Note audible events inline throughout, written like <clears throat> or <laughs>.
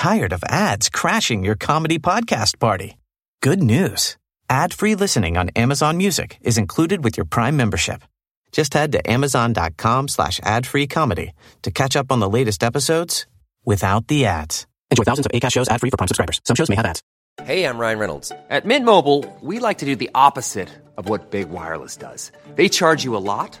tired of ads crashing your comedy podcast party? Good news. Ad-free listening on Amazon Music is included with your Prime membership. Just head to amazon.com slash ad-free comedy to catch up on the latest episodes without the ads. Enjoy thousands of ACAST shows ad-free for Prime subscribers. Some shows may have ads. Hey, I'm Ryan Reynolds. At Mint Mobile, we like to do the opposite of what Big Wireless does. They charge you a lot,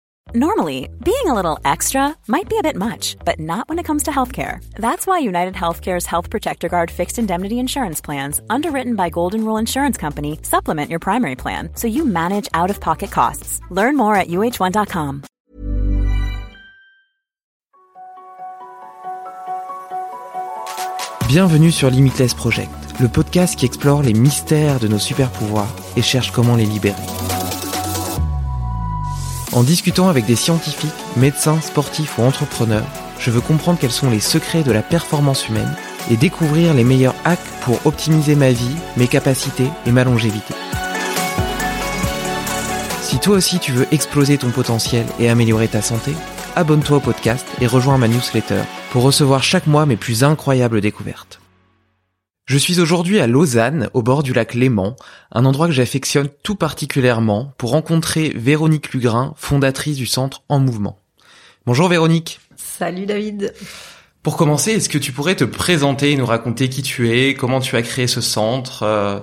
Normally, being a little extra might be a bit much, but not when it comes to healthcare. That's why United Healthcare's Health Protector Guard fixed indemnity insurance plans, underwritten by Golden Rule Insurance Company, supplement your primary plan so you manage out of pocket costs. Learn more at uh1.com. Bienvenue sur Limitless Project, le podcast qui explore les mystères de nos super pouvoirs et cherche comment les libérer. En discutant avec des scientifiques, médecins, sportifs ou entrepreneurs, je veux comprendre quels sont les secrets de la performance humaine et découvrir les meilleurs hacks pour optimiser ma vie, mes capacités et ma longévité. Si toi aussi tu veux exploser ton potentiel et améliorer ta santé, abonne-toi au podcast et rejoins ma newsletter pour recevoir chaque mois mes plus incroyables découvertes. Je suis aujourd'hui à Lausanne, au bord du lac Léman, un endroit que j'affectionne tout particulièrement pour rencontrer Véronique Lugrin, fondatrice du centre En Mouvement. Bonjour Véronique. Salut David. Pour commencer, est-ce que tu pourrais te présenter et nous raconter qui tu es, comment tu as créé ce centre euh?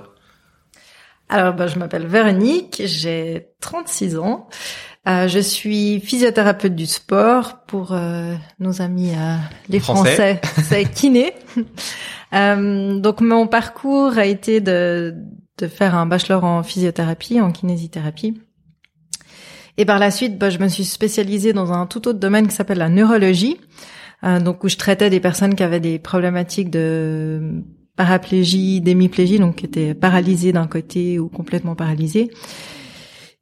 Alors, bah, je m'appelle Véronique, j'ai 36 ans. Euh, je suis physiothérapeute du sport pour euh, nos amis euh, les Français, c'est kiné. <laughs> Euh, donc mon parcours a été de, de faire un bachelor en physiothérapie, en kinésithérapie. Et par la suite, bah, je me suis spécialisée dans un tout autre domaine qui s'appelle la neurologie, euh, donc où je traitais des personnes qui avaient des problématiques de paraplégie, d'hémiplégie, donc qui étaient paralysées d'un côté ou complètement paralysées.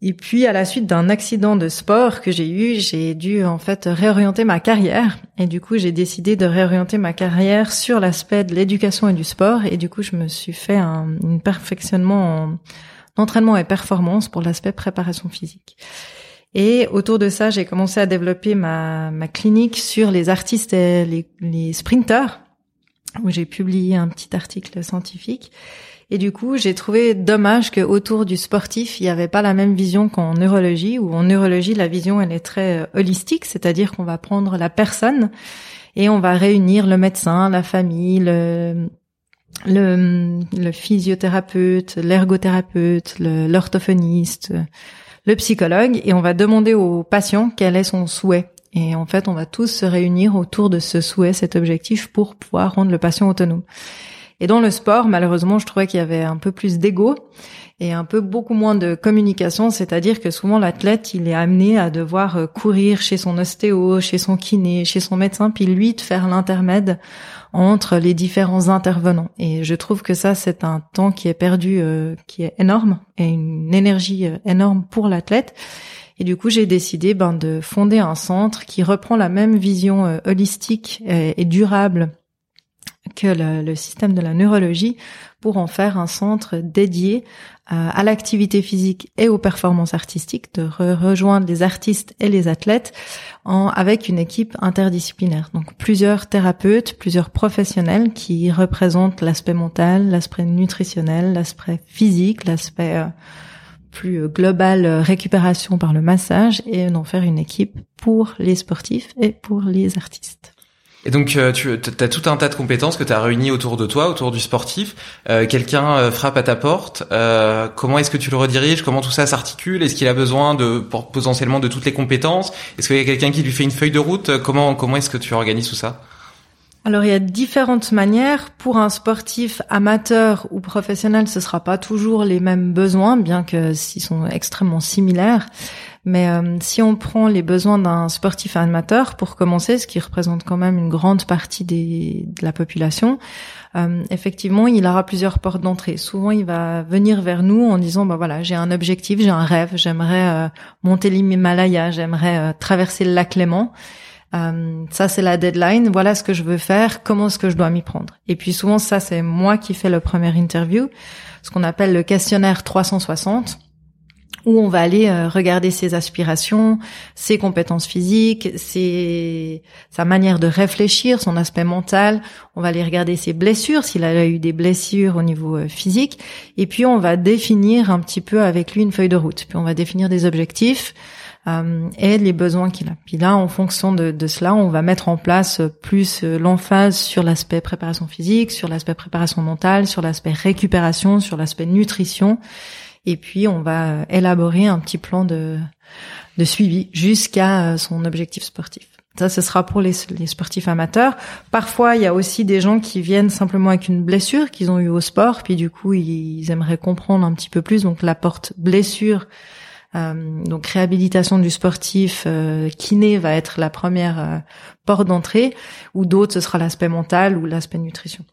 Et puis à la suite d'un accident de sport que j'ai eu, j'ai dû en fait réorienter ma carrière. Et du coup, j'ai décidé de réorienter ma carrière sur l'aspect de l'éducation et du sport. Et du coup, je me suis fait un, perfectionnement en entraînement et performance pour l'aspect préparation physique. Et autour de ça, j'ai commencé à développer ma, ma clinique sur les artistes et les, les sprinters, où j'ai publié un petit article scientifique. Et du coup, j'ai trouvé dommage que autour du sportif, il n'y avait pas la même vision qu'en neurologie, où en neurologie, la vision, elle est très euh, holistique, c'est-à-dire qu'on va prendre la personne et on va réunir le médecin, la famille, le, le, le physiothérapeute, l'ergothérapeute, l'orthophoniste, le psychologue, et on va demander au patient quel est son souhait. Et en fait, on va tous se réunir autour de ce souhait, cet objectif, pour pouvoir rendre le patient autonome. Et dans le sport, malheureusement, je trouvais qu'il y avait un peu plus d'ego et un peu beaucoup moins de communication, c'est-à-dire que souvent l'athlète, il est amené à devoir euh, courir chez son ostéo, chez son kiné, chez son médecin, puis lui de faire l'intermède entre les différents intervenants. Et je trouve que ça, c'est un temps qui est perdu, euh, qui est énorme et une énergie euh, énorme pour l'athlète. Et du coup, j'ai décidé ben, de fonder un centre qui reprend la même vision holistique et durable que le, système de la neurologie pour en faire un centre dédié euh, à l'activité physique et aux performances artistiques, de rejoindre les artistes et les athlètes avec une équipe interdisciplinaire. Donc plusieurs thérapeutes, plusieurs professionnels qui représentent l'aspect mental, l'aspect nutritionnel, l'aspect physique, l'aspect euh, plus global euh, récupération par le massage et d'en faire une équipe pour les sportifs et pour les artistes. Et donc euh, tu as tout un tas de compétences que tu as réunies autour de toi, autour du sportif. Euh, Quelqu'un euh, frappe à ta porte. Comment est-ce que tu le rediriges? Comment tout ça s'articule? Est-ce qu'il a besoin de potentiellement de toutes les compétences? Est-ce qu'il y a quelqu'un qui lui fait une feuille de route? Comment comment est-ce que tu organises tout ça? Alors il y a différentes manières. Pour un sportif amateur ou professionnel, ce sera pas toujours les mêmes besoins, bien que s'ils sont extrêmement similaires. Mais euh, si on prend les besoins d'un sportif amateur, pour commencer, ce qui représente quand même une grande partie des, de la population, euh, effectivement, il aura plusieurs portes d'entrée. Souvent, il va venir vers nous en disant, bah voilà, j'ai un objectif, j'ai un rêve, j'aimerais euh, monter l'Himalaya, j'aimerais traverser le lac Léman. Euh, ça c'est la deadline, voilà ce que je veux faire, comment est-ce que je dois m'y prendre? Et puis souvent ça c'est moi qui fais le premier interview, ce qu'on appelle le questionnaire 360 où on va aller euh, regarder ses aspirations, ses compétences physiques, ses, sa manière de réfléchir, son aspect mental. On va aller regarder ses blessures, s'il a eu des blessures au niveau euh, physique. Et puis on va définir un petit peu avec lui une feuille de route. Puis on va définir des objectifs euh, et les besoins qu'il a. Puis là, en fonction de, de, cela, on va mettre en place plus euh, l'emphase sur l'aspect préparation physique, sur l'aspect préparation mentale, sur l'aspect récupération, sur l'aspect nutrition. Et puis, on va élaborer un petit plan de, de suivi jusqu'à euh, son objectif sportif. Ça, ce sera pour les, sportifs amateurs. Parfois, il y a aussi des gens qui viennent simplement avec une blessure qu'ils ont eue au sport, puis du coup, ils aimeraient comprendre un petit peu plus. Donc, la porte blessure euh, donc réhabilitation du sportif, euh, kiné va être la première euh, porte d'entrée, ou d'autres ce sera l'aspect mental ou l'aspect nutrition.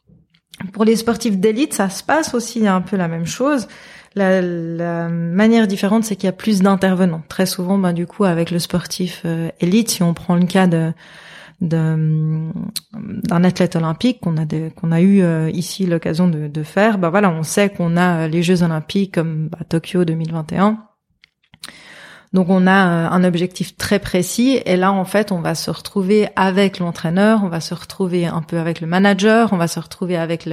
Pour les sportifs d'élite, ça se passe aussi un peu la même chose. La, la manière différente, c'est qu'il y a plus d'intervenants. Très souvent, bah, du coup, avec le sportif élite, si on prend le cas de d'un athlète olympique qu'on a qu'on a eu ici l'occasion de, de, faire, bah voilà, on sait qu'on a les Jeux olympiques comme bah, Tokyo 2021 donc on a euh, un objectif très précis et là en fait on va se retrouver avec l'entraîneur, on va se retrouver un peu avec le manager, on va se retrouver avec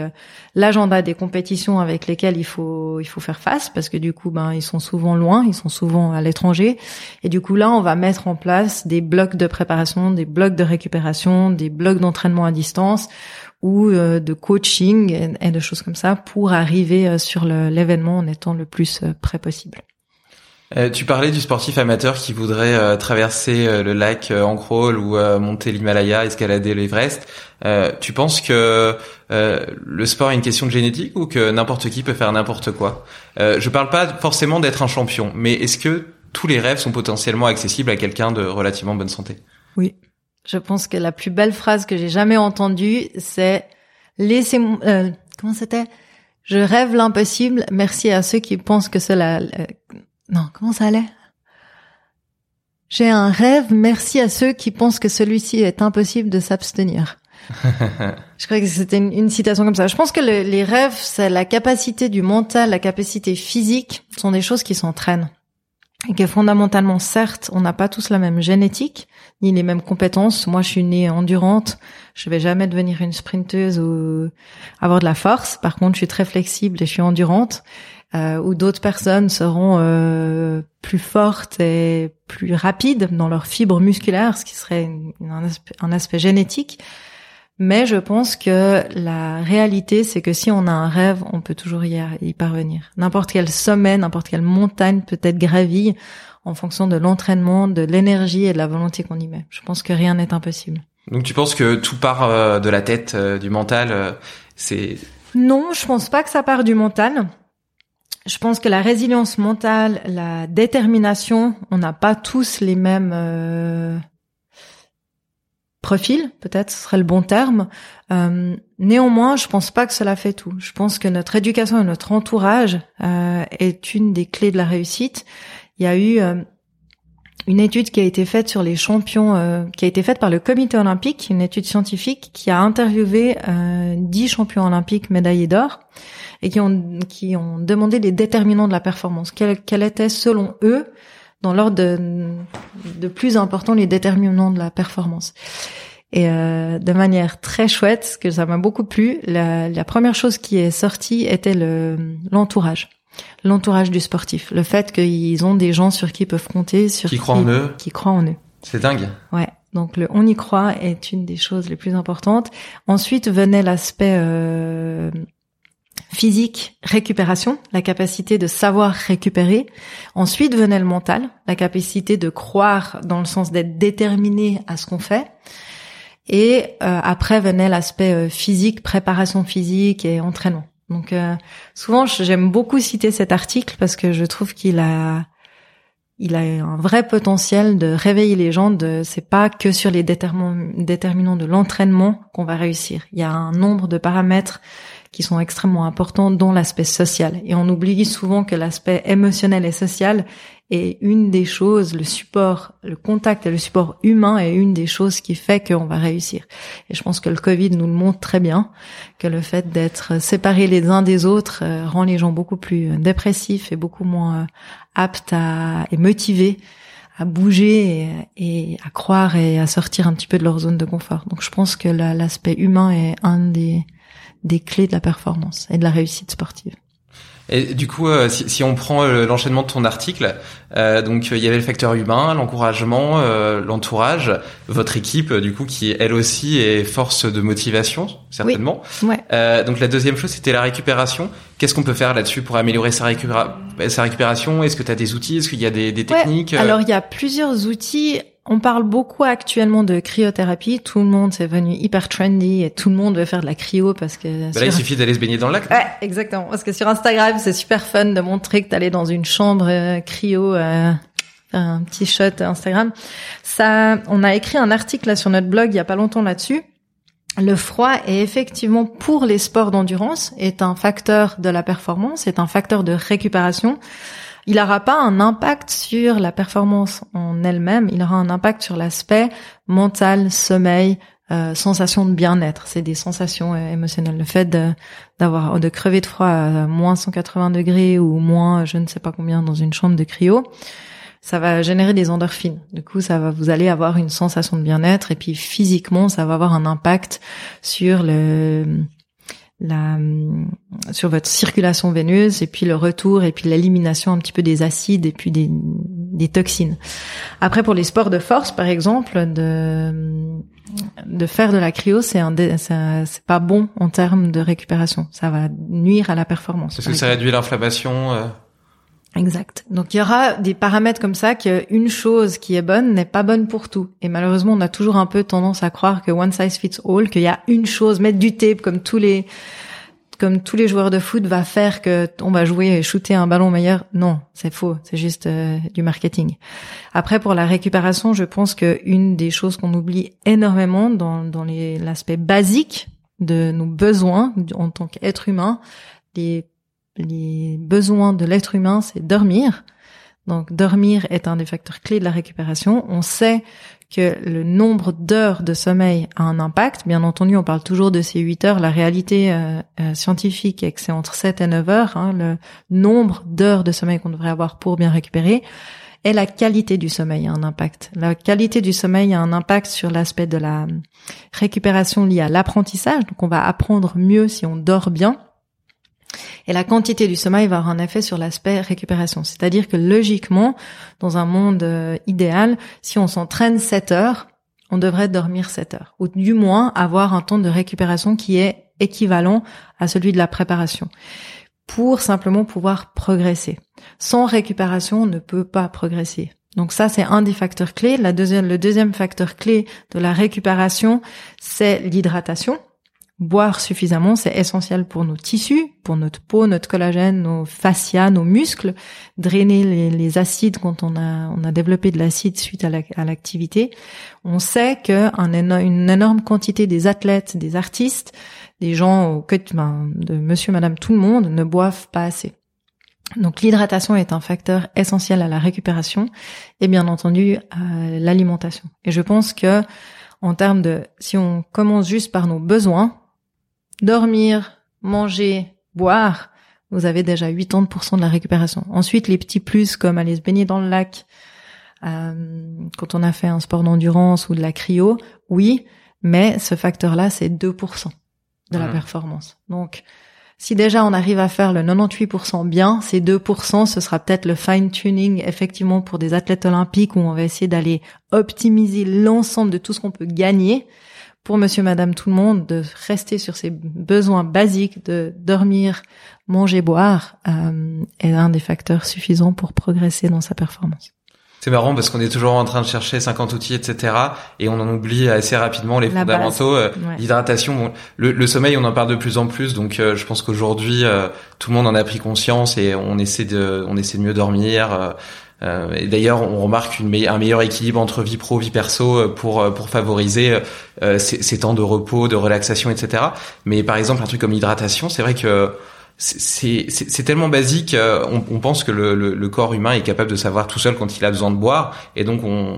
l'agenda des compétitions avec lesquelles il faut il faut faire face parce que du coup ben ils sont souvent loin, ils sont souvent à l'étranger et du coup là on va mettre en place des blocs de préparation, des blocs de récupération, des blocs d'entraînement à distance ou euh, de coaching et, de choses comme ça pour arriver euh, sur l'événement en étant le plus prêt possible. Euh, tu parlais du sportif amateur qui voudrait euh, traverser euh, le lac en crawl ou monter l'Himalaya, escalader l'Everest. tu penses que le sport est une question de génétique ou que n'importe qui peut faire n'importe quoi? Je parle pas forcément d'être un champion, mais est-ce que tous les rêves sont potentiellement accessibles à quelqu'un de relativement bonne santé? Oui. Je pense que la plus belle phrase que j'ai jamais entendue, c'est laissez-moi. comment c'était? Je rêve l'impossible. Merci à ceux qui pensent que cela non, comment ça allait? J'ai un rêve, merci à ceux qui pensent que celui-ci est impossible de s'abstenir. <laughs> je crois que c'était une, citation comme ça. Je pense que les rêves, c'est la capacité du mental, la capacité physique, sont des choses qui s'entraînent. Et que fondamentalement, certes, on n'a pas tous la même génétique, ni les mêmes compétences. Moi, je suis née endurante. Je vais jamais devenir une sprinteuse ou avoir de la force. Par contre, je suis très flexible et je suis endurante euh, où d'autres personnes seront euh, plus fortes et plus rapides dans leurs fibres musculaires, ce qui serait un, aspect, un, aspect, génétique. Mais je pense que la réalité, c'est que si on a un rêve, on peut toujours y, y parvenir. N'importe quel sommet, n'importe quelle montagne peut être gravie en fonction de l'entraînement, de l'énergie et de la volonté qu'on y met. Je pense que rien n'est impossible. Donc tu penses que tout part euh, de la tête, euh, du mental, euh, c'est... Non, je pense pas que ça part du mental je pense que la résilience mentale, la détermination, on n'a pas tous les mêmes euh, profils, peut-être ce serait le bon terme. Euh, néanmoins, je pense pas que cela fait tout. Je pense que notre éducation et notre entourage euh, est une des clés de la réussite. Il y a eu une étude qui a été faite sur les champions, euh, qui a été faite par le Comité olympique, une étude scientifique qui a interviewé dix champions olympiques médaillés d'or et qui ont, qui ont demandé les déterminants de la performance. Quels quel étaient, selon eux, dans l'ordre de, de plus important, les déterminants de la performance. Et euh, de manière très chouette, que ça m'a beaucoup plu, la, la, première chose qui est sortie était le l'entourage. L'entourage du sportif. Le fait qu'ils ont des gens sur qui ils peuvent compter, sur qui, croient en eux. Qui croient en eux. C'est dingue. Ouais. Donc le on y croit est une des choses les plus importantes. Ensuite venait l'aspect euh, physique, récupération, la capacité de savoir récupérer. Ensuite venait le mental, la capacité de croire dans le sens d'être déterminé à ce qu'on fait. Et euh, après venait l'aspect euh, physique, préparation physique et entraînement. Donc souvent j'aime beaucoup citer cet article parce que je trouve qu'il a il a un vrai potentiel de réveiller les gens. De c'est pas que sur les déterminants de l'entraînement qu'on va réussir. Il y a un nombre de paramètres qui sont extrêmement importants, dont l'aspect social. Et on oublie souvent que l'aspect émotionnel et social est une des choses, le support, le contact et le support humain est une des choses qui fait qu'on va réussir. Et je pense que le Covid nous le montre très bien, que le fait d'être séparés les uns des autres euh, rend les gens beaucoup plus dépressifs et beaucoup moins euh, aptes à, et motivés à bouger et, à croire et à sortir un petit peu de leur zone de confort. Donc je pense que l'aspect humain est un des des clés de la performance et de la réussite sportive. Et du coup, euh, si, si, on prend euh, l'enchaînement de ton article, euh, donc il y avait le facteur humain, l'encouragement, l'entourage, votre équipe, du coup, qui elle aussi est force de motivation, certainement. Oui. Ouais. donc la deuxième chose, c'était la récupération. Qu'est-ce qu'on peut faire là-dessus pour améliorer sa, sa récupération? Est-ce que tu as des outils? Est-ce qu'il y a des, des techniques Alors il y a plusieurs outils. On parle beaucoup actuellement de cryothérapie. Tout le monde c'est venu hyper trendy et tout le monde veut faire de la cryo parce que. Bah là, il suffit d'aller se baigner dans le lac. Ouais, exactement. Parce que sur Instagram, c'est super fun de montrer que t'allais dans une chambre euh, cryo. Euh, un petit shot Instagram. Ça, on a écrit un article là sur notre blog il y a pas longtemps là-dessus. Le froid est effectivement pour les sports d'endurance est un facteur de la performance, est un facteur de récupération il n'aura pas un impact sur la performance en elle-même, il aura un impact sur l'aspect mental, sommeil, euh, sensation de bien-être. C'est des sensations euh, émotionnelles. Le fait d'avoir de, crever de froid à moins 180 degrés ou moins je ne sais pas combien dans une chambre de cryo, ça va générer des endorphines. Du coup, ça va vous allez avoir une sensation de bien-être et puis physiquement, ça va avoir un impact sur le la, sur votre circulation veineuse et puis le retour et puis l'élimination un petit peu des acides et puis des, des toxines. Après pour les sports de force par exemple de de faire de la cryo c'est un c'est pas bon en termes de récupération, ça va nuire à la performance. Parce que ça réduit l'inflammation euh... Exact. Donc il y aura des paramètres comme ça qu'une chose qui est bonne n'est pas bonne pour tout. Et malheureusement, on a toujours un peu tendance à croire que one size fits all, qu'il y a une chose, mettre du tape comme tous les comme tous les joueurs de foot va faire que on va jouer et shooter un ballon meilleur. Non, c'est faux. C'est juste euh, du marketing. Après, pour la récupération, je pense que une des choses qu'on oublie énormément dans, dans l'aspect basique de nos besoins en tant qu'être humain, les les besoins de l'être humain, c'est dormir. Donc dormir est un des facteurs clés de la récupération. On sait que le nombre d'heures de sommeil a un impact. Bien entendu, on parle toujours de ces 8 heures. La réalité euh, euh, scientifique est que c'est entre 7 et 9 heures, hein, le nombre d'heures de sommeil qu'on devrait avoir pour bien récupérer. Et la qualité du sommeil a un impact. La qualité du sommeil a un impact sur l'aspect de la récupération liée à l'apprentissage. Donc on va apprendre mieux si on dort bien. Et la quantité du sommeil va avoir un effet sur l'aspect récupération. C'est-à-dire que logiquement, dans un monde euh, idéal, si on s'entraîne 7 heures, on devrait dormir 7 heures. Ou du moins avoir un temps de récupération qui est équivalent à celui de la préparation. Pour simplement pouvoir progresser. Sans récupération, on ne peut pas progresser. Donc ça, c'est un des facteurs clés. Le deuxième facteur clé de la récupération, c'est l'hydratation. Boire suffisamment, c'est essentiel pour nos tissus, pour notre peau, notre collagène, nos fascias, nos muscles. Drainer les, acides quand on a, on a développé de l'acide suite à l'activité. on sait que une énorme quantité des athlètes, des artistes, des gens que, ben, de monsieur, madame, tout le monde ne boivent pas assez. Donc l'hydratation est un facteur essentiel à la récupération et bien entendu à l'alimentation. Et je pense que en termes de, si on commence juste par nos besoins, dormir, manger, boire, vous avez déjà 80% de la récupération. Ensuite, les petits plus comme aller se baigner dans le lac, euh, quand on a fait un sport d'endurance ou de la cryo, oui, mais ce facteur-là, c'est 2% de la performance. Donc, si déjà on arrive à faire le 98% bien, ces 2%, ce sera peut-être le fine-tuning effectivement pour des athlètes olympiques où on va essayer d'aller optimiser l'ensemble de tout ce qu'on peut gagner pour monsieur, madame, tout le monde de rester sur ses besoins basiques de dormir, manger, boire euh, est un des facteurs suffisants pour progresser dans sa performance. C'est marrant parce qu'on est toujours en train de chercher 50 outils, etc. Et on en oublie assez rapidement les fondamentaux. Euh, l'hydratation, bon, le, sommeil, on en parle de plus en plus. Donc, euh, je pense qu'aujourd'hui, euh, tout le monde en a pris conscience et on essaie de, on essaie de mieux dormir. Et d'ailleurs, on remarque une un meilleur équilibre entre vie pro, vie perso pour pour favoriser ces, ces, temps de repos, de relaxation, etc. Mais par exemple, un truc comme l'hydratation, c'est vrai que c'est tellement basique, euh, on, on pense que le, le, le, corps humain est capable de savoir tout seul quand il a besoin de boire, et donc on,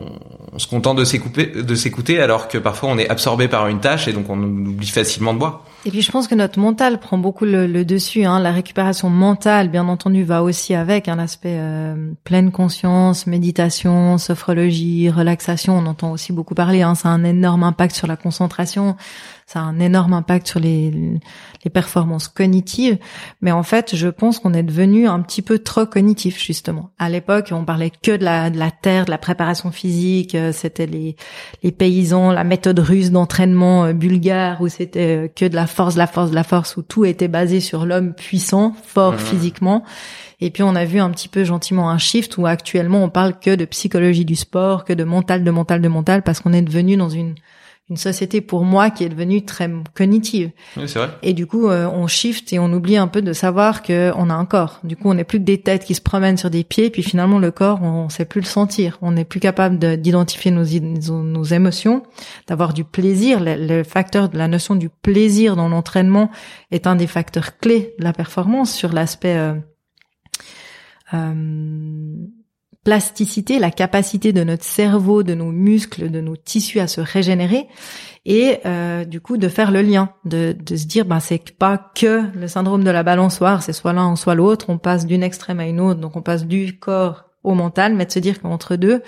on se contente de s'écouter, alors que parfois on est absorbé par une tâche et donc on oublie facilement de boire. Et puis je pense que notre mental prend beaucoup le, dessus. Hein. La récupération mentale, bien entendu, va aussi avec un aspect euh, pleine conscience, méditation, sophrologie, relaxation. On entend aussi beaucoup parler. Hein. Ça a un énorme impact sur la concentration ça a un énorme impact sur les, les performances cognitives. Mais en fait, je pense qu'on est devenu un petit peu trop cognitif, justement. À l'époque, on parlait que de la, de la terre, de la préparation physique. Euh, c'était les, les paysans, la méthode russe d'entraînement euh, bulgare, où c'était euh, que de la force, de la force, de la force, où tout était basé sur l'homme puissant, fort mmh. physiquement. Et puis on a vu un petit peu gentiment un shift où actuellement on parle que de psychologie du sport, que de mental, de mental, de mental, parce qu'on est devenu dans une une société pour moi qui est devenue très cognitive. Oui, c'est vrai. Et du coup, euh, on shift et on oublie un peu de savoir que on a un corps. Du coup, on n'est plus que des têtes qui se promènent sur des pieds, puis finalement le corps, on, sait plus le sentir. On n'est plus capable d'identifier nos, nos, émotions, d'avoir du plaisir. Le, facteur de la notion du plaisir dans l'entraînement est un des facteurs clés de la performance sur l'aspect euh, euh, plasticité, la capacité de notre cerveau, de nos muscles, de nos tissus à se régénérer, et euh, du coup de faire le lien, de, de se dire, ben c'est pas que le syndrome de la balançoire, c'est soit l'un soit l'autre, on passe d'une extrême à une autre, donc on passe du corps au mental, mais de se dire qu'entre deux,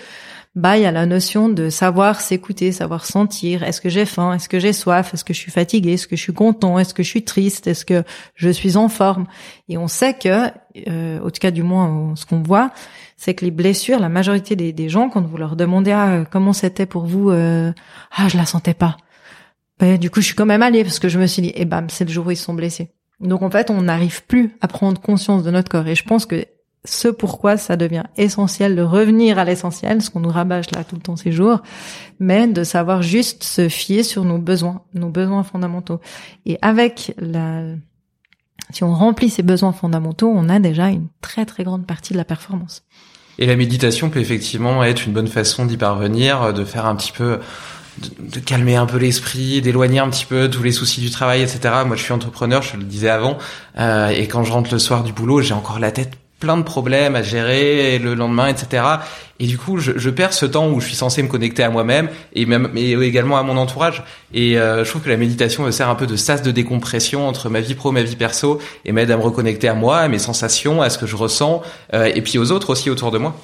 bah il y a la notion de savoir s'écouter, savoir sentir. Est-ce que j'ai faim? Est-ce que j'ai soif? Est-ce que je suis fatigué Est-ce que je suis content? Est-ce que je suis triste? Est-ce que je suis en forme? Et on sait que, euh, au cas du moins ce qu'on voit, c'est que les blessures, la majorité des, gens, quand vous leur demandez ah, comment c'était pour vous, euh, ah je la sentais pas. Ben, du coup, je suis quand même allée parce que je me suis dit, eh bam, c'est le jour où ils sont blessés. Donc en fait, on n'arrive plus à prendre conscience de notre corps. Et je pense que ce pourquoi ça devient essentiel de revenir à l'essentiel, ce qu'on nous rabâche là tout le temps ces jours, mais de savoir juste se fier sur nos besoins, nos besoins fondamentaux. Et avec la, si on remplit ces besoins fondamentaux, on a déjà une très très grande partie de la performance. Et la méditation peut effectivement être une bonne façon d'y parvenir, de faire un petit peu de, calmer un peu l'esprit, d'éloigner un petit peu tous les soucis du travail, etc. Moi, je suis entrepreneur, je le disais avant, euh, et quand je rentre le soir du boulot, j'ai encore la tête plein de problèmes à gérer le lendemain, etc. Et du coup, je, je, perds ce temps où je suis censé me connecter à moi-même et même mais également à mon entourage. Et euh, je trouve que la méditation me sert un peu de sas de décompression entre ma vie pro, ma vie perso, et m'aide à me reconnecter à moi, à mes sensations, à ce que je ressens, euh, et puis aux autres aussi autour de moi.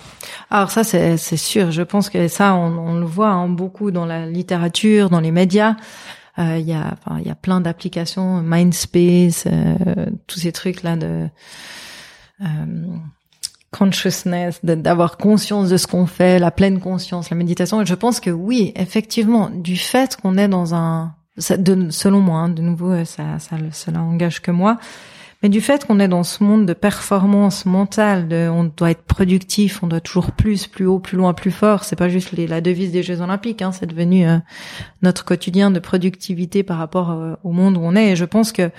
Alors ça, c'est sûr. Je pense que ça, on, on le voit hein, beaucoup dans la littérature, dans les médias. Euh, il y a, il y a plein d'applications, Mindspace, tous ces trucs là de euh, consciousness, d'avoir conscience de ce qu'on fait, la pleine conscience, la méditation. Et je pense que oui, effectivement, du fait qu'on est dans un, selon moi, hein, de nouveau, euh, ça, ça, cela engage que moi, mais du fait qu'on est dans ce monde de performance mentale, de, on doit être productif, on doit toujours plus, plus haut, plus loin, plus fort. C'est pas juste la devise des Jeux Olympiques, hein, c'est devenu euh, notre quotidien de productivité par rapport au monde où on est. Et je pense que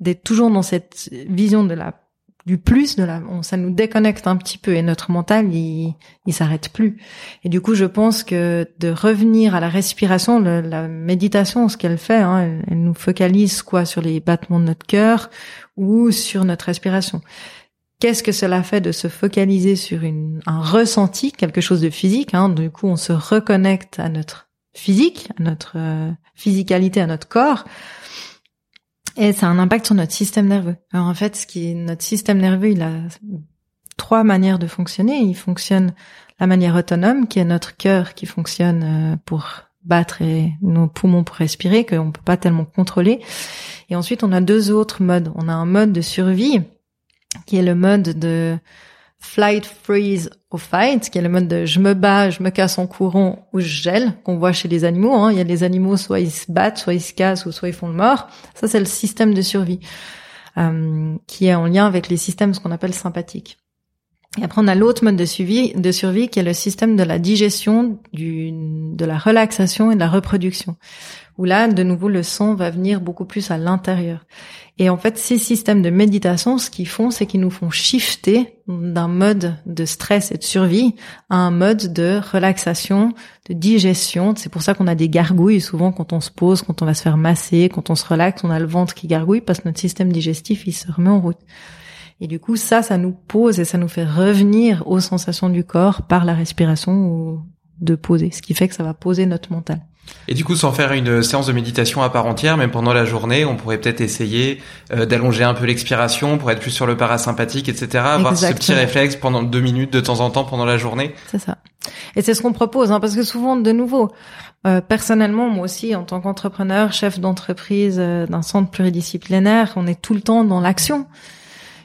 d'être toujours dans cette vision de la du plus de la, ça nous déconnecte un petit peu et notre mental il, il s'arrête plus. Et du coup, je pense que de revenir à la respiration, la méditation, ce qu'elle fait, hein, elle, nous focalise quoi sur les battements de notre cœur ou sur notre respiration. Qu'est-ce que cela fait de se focaliser sur une, un ressenti, quelque chose de physique hein, Du coup, on se reconnecte à notre physique, à notre euh, physicalité, à notre corps et ça a un impact sur notre système nerveux. Alors en fait, ce qui notre système nerveux, il a trois manières de fonctionner. Il fonctionne la manière autonome, qui est notre cœur qui fonctionne euh, pour battre et nos poumons pour respirer, qu'on peut pas tellement contrôler. Et ensuite, on a deux autres modes. On a un mode de survie, qui est le mode de flight, freeze ou fight, qui est le mode de je me bats, je me casse en courant ou je gèle, qu'on voit chez les animaux. Hein. Il y a les animaux, soit ils se battent, soit ils se cassent, ou soit ils font le mort. Ça, c'est le système de survie, euh, qui est en lien avec les systèmes, ce qu'on appelle sympathiques. Et après, on a l'autre mode de survie, de survie qui est le système de la digestion, du, de la relaxation et de la reproduction. Où là, de nouveau, le son va venir beaucoup plus à l'intérieur. Et en fait, ces systèmes de méditation, ce qu'ils font, c'est qu'ils nous font shifter d'un mode de stress et de survie à un mode de relaxation, de digestion. C'est pour ça qu'on a des gargouilles souvent quand on se pose, quand on va se faire masser, quand on se relaxe, on a le ventre qui gargouille parce que notre système digestif, il se remet en route. Et du coup, ça, ça nous pose et ça nous fait revenir aux sensations du corps par la respiration ou de poser, ce qui fait que ça va poser notre mental. Et du coup, sans faire une séance de méditation à part entière, même pendant la journée, on pourrait peut-être essayer euh, d'allonger un peu l'expiration pour être plus sur le parasympathique, etc. Avoir ce petit réflexe pendant deux minutes de temps en temps pendant la journée. C'est ça. Et c'est ce qu'on propose, hein, parce que souvent, de nouveau, euh, personnellement, moi aussi, en tant qu'entrepreneur, chef d'entreprise euh, d'un centre pluridisciplinaire, on est tout le temps dans l'action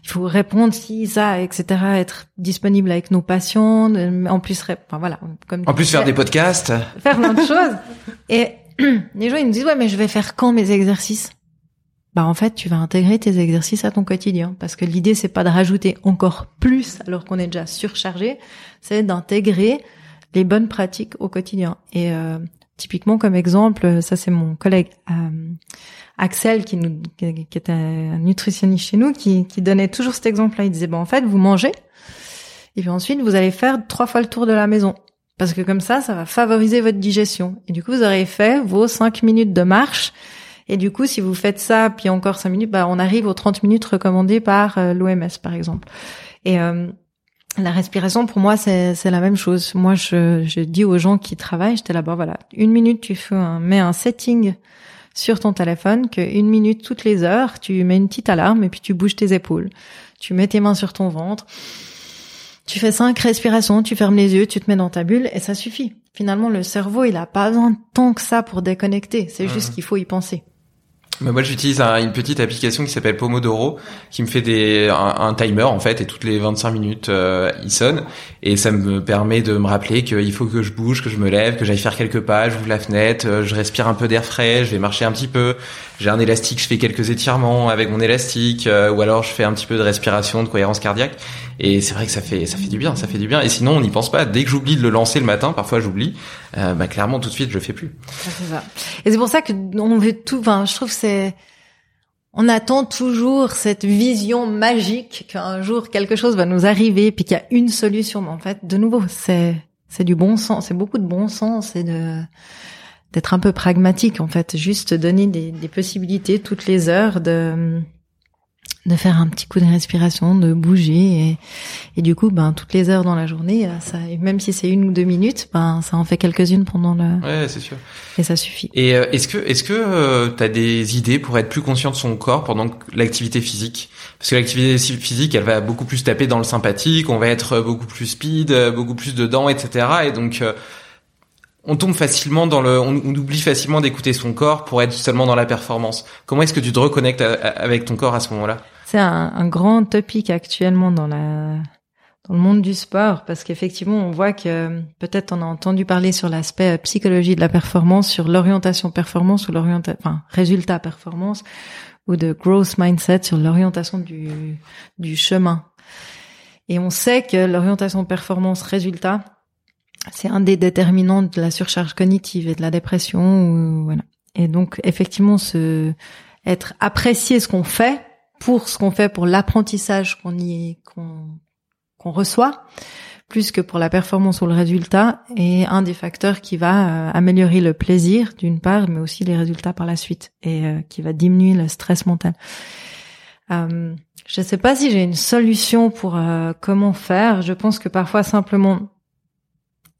il faut répondre si ça, etc. Être disponible avec nos patients, en plus, enfin voilà, comme en plus faire des podcasts, faire plein de choses. <laughs> Et <clears throat> les gens ils nous disent ouais mais je vais faire quand mes exercices? Bah en fait tu vas intégrer tes exercices à ton quotidien parce que l'idée c'est pas de rajouter encore plus alors qu'on est déjà surchargé, c'est d'intégrer les bonnes pratiques au quotidien. Et euh, typiquement comme exemple, ça c'est mon collègue. Euh, Axel, qui, nous, qui était un nutritionniste chez nous, qui, qui donnait toujours cet exemple-là. Il disait, bon, en fait, vous mangez, et puis ensuite, vous allez faire trois fois le tour de la maison. Parce que comme ça, ça va favoriser votre digestion. Et du coup, vous aurez fait vos cinq minutes de marche. Et du coup, si vous faites ça, puis encore cinq minutes, bah, on arrive aux 30 minutes recommandées par euh, l'OMS, par exemple. Et euh, la respiration, pour moi, c'est la même chose. Moi, je, je dis aux gens qui travaillent, j'étais là-bas, voilà, une minute, tu fais un, mets un setting sur ton téléphone qu'une minute toutes les heures, tu mets une petite alarme et puis tu bouges tes épaules. Tu mets tes mains sur ton ventre. Tu fais cinq respirations, tu fermes les yeux, tu te mets dans ta bulle et ça suffit. Finalement, le cerveau, il a pas besoin tant que ça pour déconnecter. C'est juste mmh. qu'il faut y penser moi, j'utilise une petite application qui s'appelle Pomodoro, qui me fait des un, timer en fait, et toutes les 25 minutes, euh, il sonne, et ça me permet de me rappeler qu'il faut que je bouge, que je me lève, que j'aille faire quelques pas, j'ouvre la fenêtre, euh, je respire un peu d'air frais, je vais marcher un petit peu, j'ai un élastique, je fais quelques étirements avec mon élastique, euh, ou alors je fais un petit peu de respiration, de cohérence cardiaque, et c'est vrai que ça fait ça fait du bien, ça fait du bien. Et sinon, on n'y pense pas. Dès que j'oublie de le lancer le matin, parfois j'oublie, euh, bah clairement tout de suite je le fais plus. c'est ça. Et c'est pour ça que on veut tout. Enfin, je trouve on attend toujours cette vision magique qu'un jour quelque chose va nous arriver puis qu'il y a une solution. Mais en fait, de nouveau, c'est c'est du bon sens, c'est beaucoup de bon sens et de d'être un peu pragmatique en fait, juste donner des possibilités toutes les heures de de faire un petit coup de respiration, de bouger et, et du coup, ben toutes les heures dans la journée, euh, ça, même si c'est une ou deux minutes, ben ça en fait quelques-unes pendant le. Ouais, c'est sûr. Et ça suffit. Et euh, est-ce que est-ce que euh, t'as des idées pour être plus conscient de son corps pendant l'activité physique? Parce que l'activité physique, elle va beaucoup plus taper dans le sympathique, on va être beaucoup plus speed, beaucoup plus dedans, etc. Et donc on tombe facilement dans le, on, oublie facilement d'écouter son corps pour être seulement dans la performance. Comment est-ce que tu te reconnectes avec ton corps à ce moment-là? C'est un, grand topic actuellement dans la dans le monde du sport parce qu'effectivement on voit que peut-être on a entendu parler sur l'aspect psychologie de la performance, sur l'orientation performance ou l'orientation, enfin résultat performance ou de growth mindset sur l'orientation du du chemin. Et on sait que l'orientation performance résultat c'est un des déterminants de la surcharge cognitive et de la dépression. voilà. Et donc effectivement, se être apprécier ce qu'on fait pour ce qu'on fait pour l'apprentissage qu'on y qu'on qu'on reçoit, plus que pour la performance ou le résultat, est un des facteurs qui va euh, améliorer le plaisir d'une part, mais aussi les résultats par la suite et euh, qui va diminuer le stress mental. Euh, je ne sais pas si j'ai une solution pour comment faire. Je pense que parfois simplement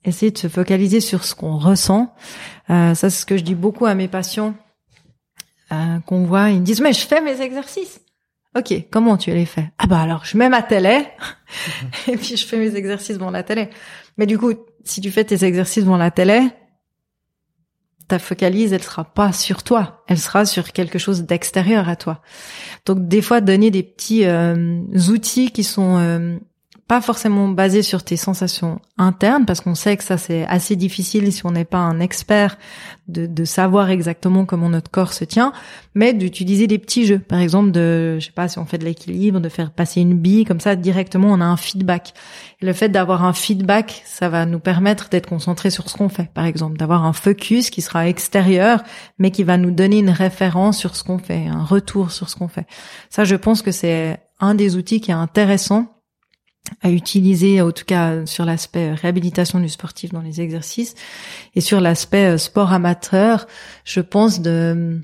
essayer de se focaliser sur ce qu'on ressent. Ça, c'est ce que je dis beaucoup à mes patients qu'on voit. Ils me disent, mais je fais mes exercices. Ok, comment tu les fais? Ah bah alors, je mets ma télé <laughs> et puis je fais mes exercices devant la télé. Mais du coup, si tu fais tes exercices devant la télé, ta focalise, elle sera pas sur toi, elle sera sur quelque chose d'extérieur à toi. Donc des fois, donner des petits euh, outils qui sont pas forcément basé sur tes sensations internes, parce qu'on sait que ça c'est assez difficile si on n'est pas un expert de, de, savoir exactement comment notre corps se tient, mais d'utiliser des petits jeux. Par exemple, de, je sais pas, si on fait de l'équilibre, de faire passer une bille, comme ça directement on a un feedback. Et le fait d'avoir un feedback, ça va nous permettre d'être concentré sur ce qu'on fait. Par exemple, d'avoir un focus qui sera extérieur, mais qui va nous donner une référence sur ce qu'on fait, un retour sur ce qu'on fait. Ça, je pense que c'est un des outils qui est intéressant à utiliser, en tout cas sur l'aspect réhabilitation du sportif dans les exercices. Et sur l'aspect euh, sport amateur, je pense de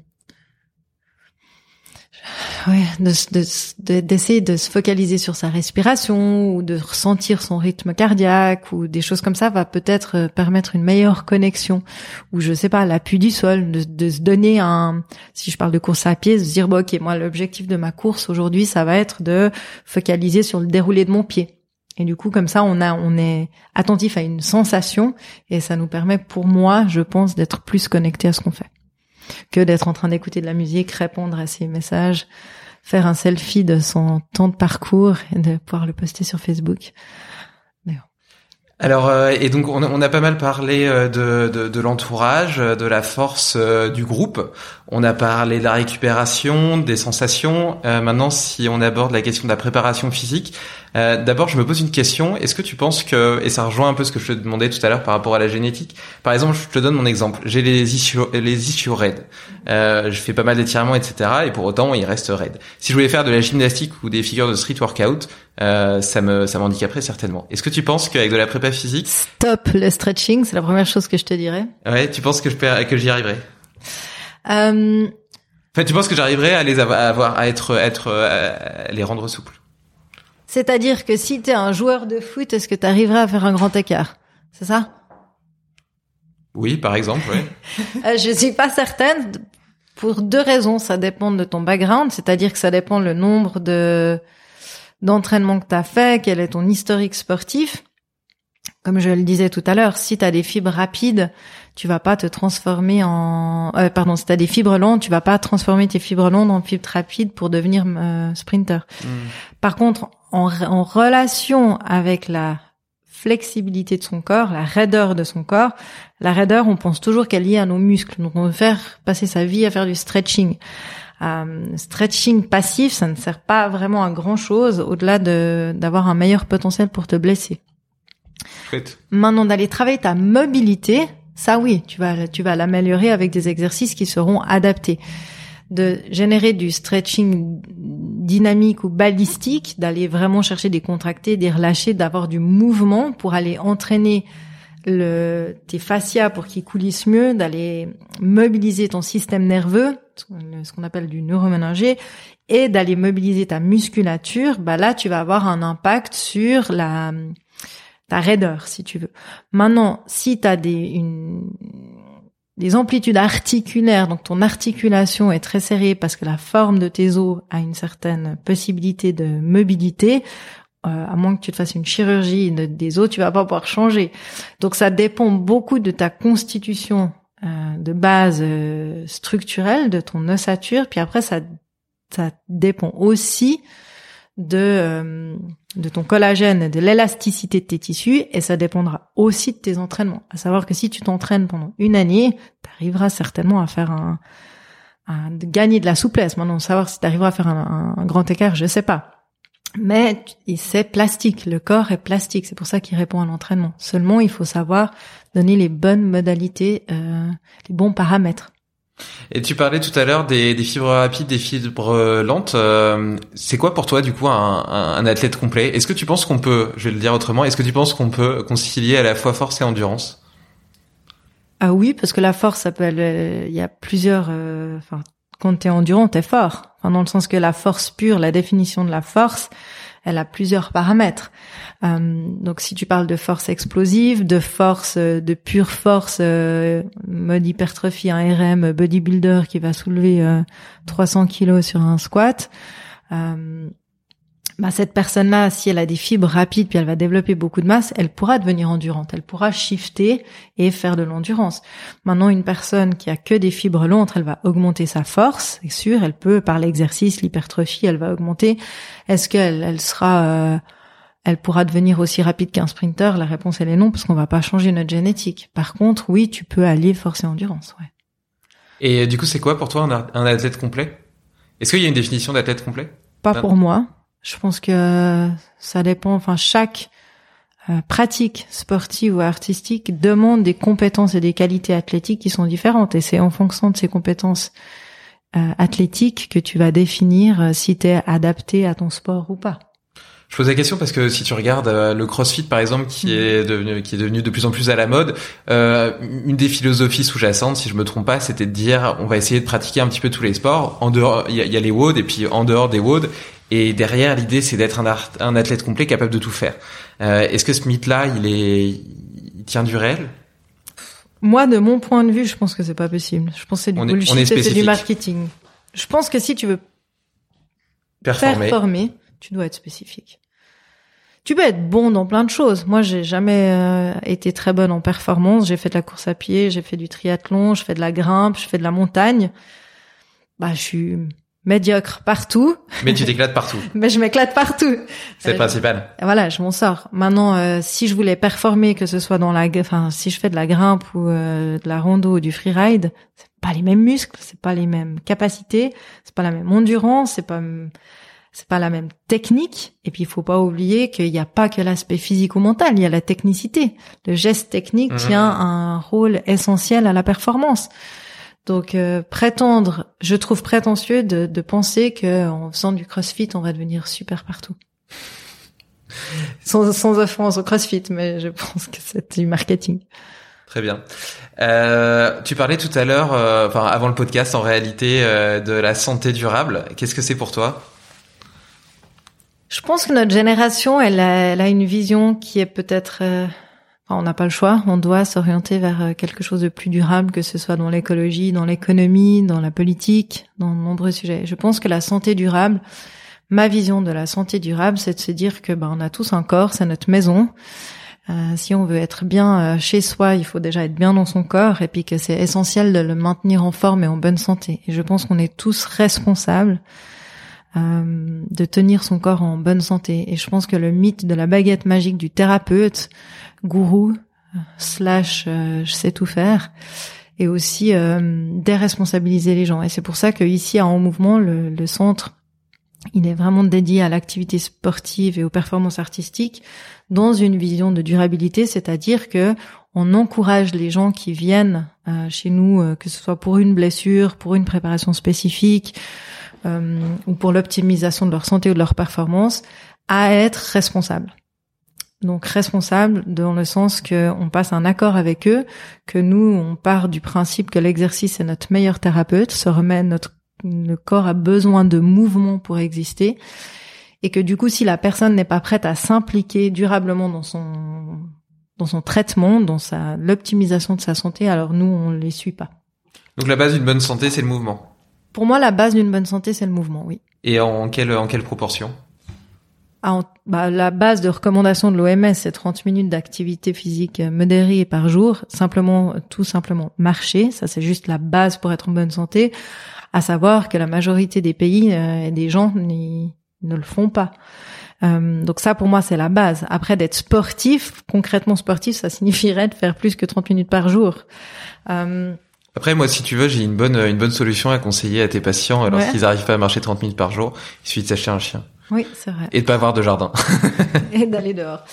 ouais, d'essayer de, de, se focaliser sur sa respiration ou de ressentir son rythme cardiaque ou des choses comme ça va peut-être euh, permettre une meilleure connexion ou je sais pas l'appui du sol de, de, se donner un si je parle de course à pied se dire bon ok moi l'objectif de ma course aujourd'hui ça va être de focaliser sur le déroulé de mon pied. Et du coup, comme ça, on a, on est attentif à une sensation et ça nous permet, pour moi, je pense, d'être plus connecté à ce qu'on fait que d'être en train d'écouter de la musique, répondre à ses messages, faire un selfie de son temps de parcours et de pouvoir le poster sur Facebook. Alors euh, et donc on a, pas mal parlé euh, de, de, de l'entourage, euh, de la force du groupe. On a parlé de la récupération, des sensations. maintenant, si on aborde la question de la préparation physique, euh, d'abord, je me pose une question. Est-ce que tu penses que, et ça rejoint un peu ce que je te demandais tout à l'heure par rapport à la génétique. Par exemple, je te donne mon exemple. J'ai les ischios, les ischios raides. Euh, je fais pas mal d'étirements, etc. Et pour autant, ils restent raides. Si je voulais faire de la gymnastique ou des figures de street workout, euh, ça me, ça m'handicaperait certainement. Est-ce que tu penses qu'avec de la prépa physique, stop le stretching, c'est la première chose que je te dirais. Ouais, tu penses que je peux, que j'y arriverai. Euh... Enfin, tu penses que j'arriverai à les avoir, à être, être, à les rendre souples? C'est-à-dire que si tu es un joueur de foot, est-ce que tu arriverais à faire un grand écart? C'est ça? Oui, par exemple, oui. <laughs> euh, je suis pas certaine pour deux raisons, ça dépend de ton background, c'est-à-dire que ça dépend le nombre de d'entraînements que tu as fait, quel est ton historique sportif. Comme je le disais tout à l'heure, si tu as des fibres rapides, tu vas pas te transformer en euh, pardon si t'as des fibres longues tu vas pas transformer tes fibres longues en fibres rapides pour devenir euh, sprinter hmm. par contre en, en relation avec la flexibilité de son corps, la raideur de son corps. La raideur, on pense toujours qu'elle est liée à nos muscles. Donc on veut faire passer sa vie à faire du stretching. Euh, stretching passif, ça ne sert pas vraiment à grand chose au-delà de d'avoir un meilleur potentiel pour te blesser. Maintenant d'aller travailler ta mobilité, ça oui, tu vas tu vas l'améliorer avec des exercices qui seront adaptés. De générer du stretching dynamique ou balistique, d'aller vraiment chercher des contractés, des relâchés, d'avoir du mouvement pour aller entraîner le, tes fascias pour qu'ils coulissent mieux, d'aller mobiliser ton système nerveux, ce qu'on appelle du neuroménager, et d'aller mobiliser ta musculature, bah là tu vas avoir un impact sur la ta raideur, si tu veux. Maintenant, si tu des, des amplitudes articulaires, donc ton articulation est très serrée parce que la forme de tes os a une certaine possibilité de mobilité, euh, à moins que tu te fasses une chirurgie des os, tu vas pas pouvoir changer. Donc ça dépend beaucoup de ta constitution euh, de base euh, structurelle, de ton ossature, puis après ça, ça dépend aussi de euh, de ton collagène, de l'élasticité de tes tissus, et ça dépendra aussi de tes entraînements. À savoir que si tu t'entraînes pendant une année, tu arriveras certainement à faire un, à gagner de la souplesse. Maintenant, savoir si tu arriveras à faire un, grand écart, je sais pas. Mais c'est plastique, le corps est plastique, c'est pour ça qu'il répond à l'entraînement. Seulement, il faut savoir donner les bonnes modalités, euh, les bons paramètres. Et tu parlais tout à l'heure des, fibres rapides, des fibres lentes. Euh, c'est quoi pour toi du coup un, athlète complet? Est-ce que tu penses qu'on peut, je vais le dire autrement, est-ce que tu penses qu'on peut concilier à la fois force et endurance? Ah oui, parce que la force, il y a plusieurs. Euh, enfin, quand t'es endurant, t'es fort. Enfin, dans le sens que la force pure, la définition de la force, elle a plusieurs paramètres. Euh, donc si tu parles de force explosive, de force, euh, de pure force, euh, mode hypertrophie, un RM bodybuilder qui va soulever 300 kilos sur un squat, bah cette personne-là, si elle a des fibres rapides puis elle va développer beaucoup de masse, elle pourra devenir endurante, elle pourra shifter et faire de l'endurance. Maintenant, une personne qui a que des fibres longues, elle va augmenter sa force, c'est sûr, elle peut par l'exercice, l'hypertrophie, elle va augmenter. Est-ce qu'elle elle sera elle pourra devenir aussi rapide qu'un sprinter? La réponse elle est non parce qu'on va pas changer notre génétique. Par contre, oui, tu peux allier force et endurance. Ouais. Et du coup, c'est quoi pour toi un, athlète complet? Est-ce qu'il y a une définition d'athlète complet? Pas pour moi. Je pense que ça dépend. Enfin, chaque euh, pratique sportive ou artistique demande des compétences et des qualités athlétiques qui sont différentes. Et c'est en fonction de ces compétences euh, athlétiques que tu vas définir euh, si tu es adapté à ton sport ou pas. Je pose la question parce que si tu regardes euh, le CrossFit par exemple, qui mm. est devenu qui est devenu de plus en plus à la mode, euh, une des philosophies sous-jacentes, si je me trompe pas, c'était de dire on va essayer de pratiquer un petit peu tous les sports. En dehors, il y a, les WOD et puis en dehors des WOD. Et derrière, l'idée c'est d'être un, un athlète complet capable de tout faire. Euh, Est-ce que ce mythe-là, il est, il tient du réel? Moi, de mon point de vue, je pense que c'est pas possible. Je pense que c'est du bullshit, c'est du marketing. Je pense que si tu veux performer, performer tu dois être spécifique tu peux être bon dans plein de choses. Moi, j'ai jamais euh, été très bonne en performance. J'ai fait de la course à pied, j'ai fait du triathlon, je fais de la grimpe, je fais de la montagne. Bah, je suis médiocre partout. Mais tu t'éclates partout. <laughs> Mais je m'éclate partout. C'est le principal. Voilà, je m'en sors. Maintenant, euh, si je voulais performer, que ce soit dans la, enfin, si je fais de la grimpe ou euh, de la rando ou du freeride, c'est pas les mêmes muscles, c'est pas les mêmes capacités, c'est pas la même endurance, c'est pas c'est pas la même technique. Et puis il faut pas oublier qu'il n'y a pas que l'aspect physique ou mental, il y a la technicité. Le geste technique mhm. tient un rôle essentiel à la performance. Donc euh, prétendre, je trouve prétentieux de, de penser que en faisant du CrossFit, on va devenir super partout. <laughs> sans, sans offense au CrossFit, mais je pense que c'est du marketing. Très bien. Euh, tu parlais tout à l'heure, euh, enfin avant le podcast, en réalité, euh, de la santé durable. Qu'est-ce que c'est pour toi? Je pense que notre génération, elle a, elle a une vision qui est peut-être... On n'a pas le choix, on doit s'orienter vers euh, quelque chose de plus durable, que ce soit dans l'écologie, dans l'économie, dans la politique, dans de nombreux sujets. Je pense que la santé durable, ma vision de la santé durable, c'est de se dire que ben, on a tous un corps, c'est notre maison. Euh, si on veut être bien euh, chez soi, il faut déjà être bien dans son corps et puis que c'est essentiel de le maintenir en forme et en bonne santé. Et je pense qu'on est tous responsables euh, de tenir son corps en bonne santé. Et je pense que le mythe de la baguette magique du thérapeute, gourou, slash euh, je sais tout faire, est aussi euh, déresponsabiliser les gens. Et c'est pour ça que ici à En Mouvement, le, centre, il est vraiment dédié à l'activité sportive et aux performances artistiques dans une vision de durabilité, c'est-à-dire que on encourage les gens qui viennent chez nous, que ce soit pour une blessure, pour une préparation spécifique, ou pour l'optimisation de leur santé ou de leur performance, à être responsable. Donc responsable dans le sens que on passe un accord avec eux, que nous on part du principe que l'exercice est notre meilleur thérapeute, se remet notre le corps a besoin de mouvement pour exister et que du coup si la personne n'est pas prête à s'impliquer durablement dans son dans son traitement, dans sa l'optimisation de sa santé, alors nous on les suit pas. Donc la base d'une bonne santé c'est le mouvement. Pour moi, la base d'une bonne santé, c'est le mouvement, oui. Et en quelle, en quelle proportion? Ah, bah, La base de recommandation de l'OMS, c'est 30 minutes d'activité physique modérée par jour. Simplement, tout simplement marcher. Ça, c'est juste la base pour être en bonne santé. À savoir que la majorité des pays euh, et des gens ne le font pas. Euh, donc ça, pour moi, c'est la base. Après, d'être sportif, concrètement sportif, ça <laughs> signifierait de faire plus que 30 minutes par jour. Euh, après, moi, si tu veux, j'ai une bonne, une bonne solution à conseiller à tes patients lorsqu'ils arrivent pas à marcher 30 minutes par jour. Il suffit de s'acheter un chien. Oui, c'est vrai. Et de pas avoir de jardin. <laughs> et d'aller dehors.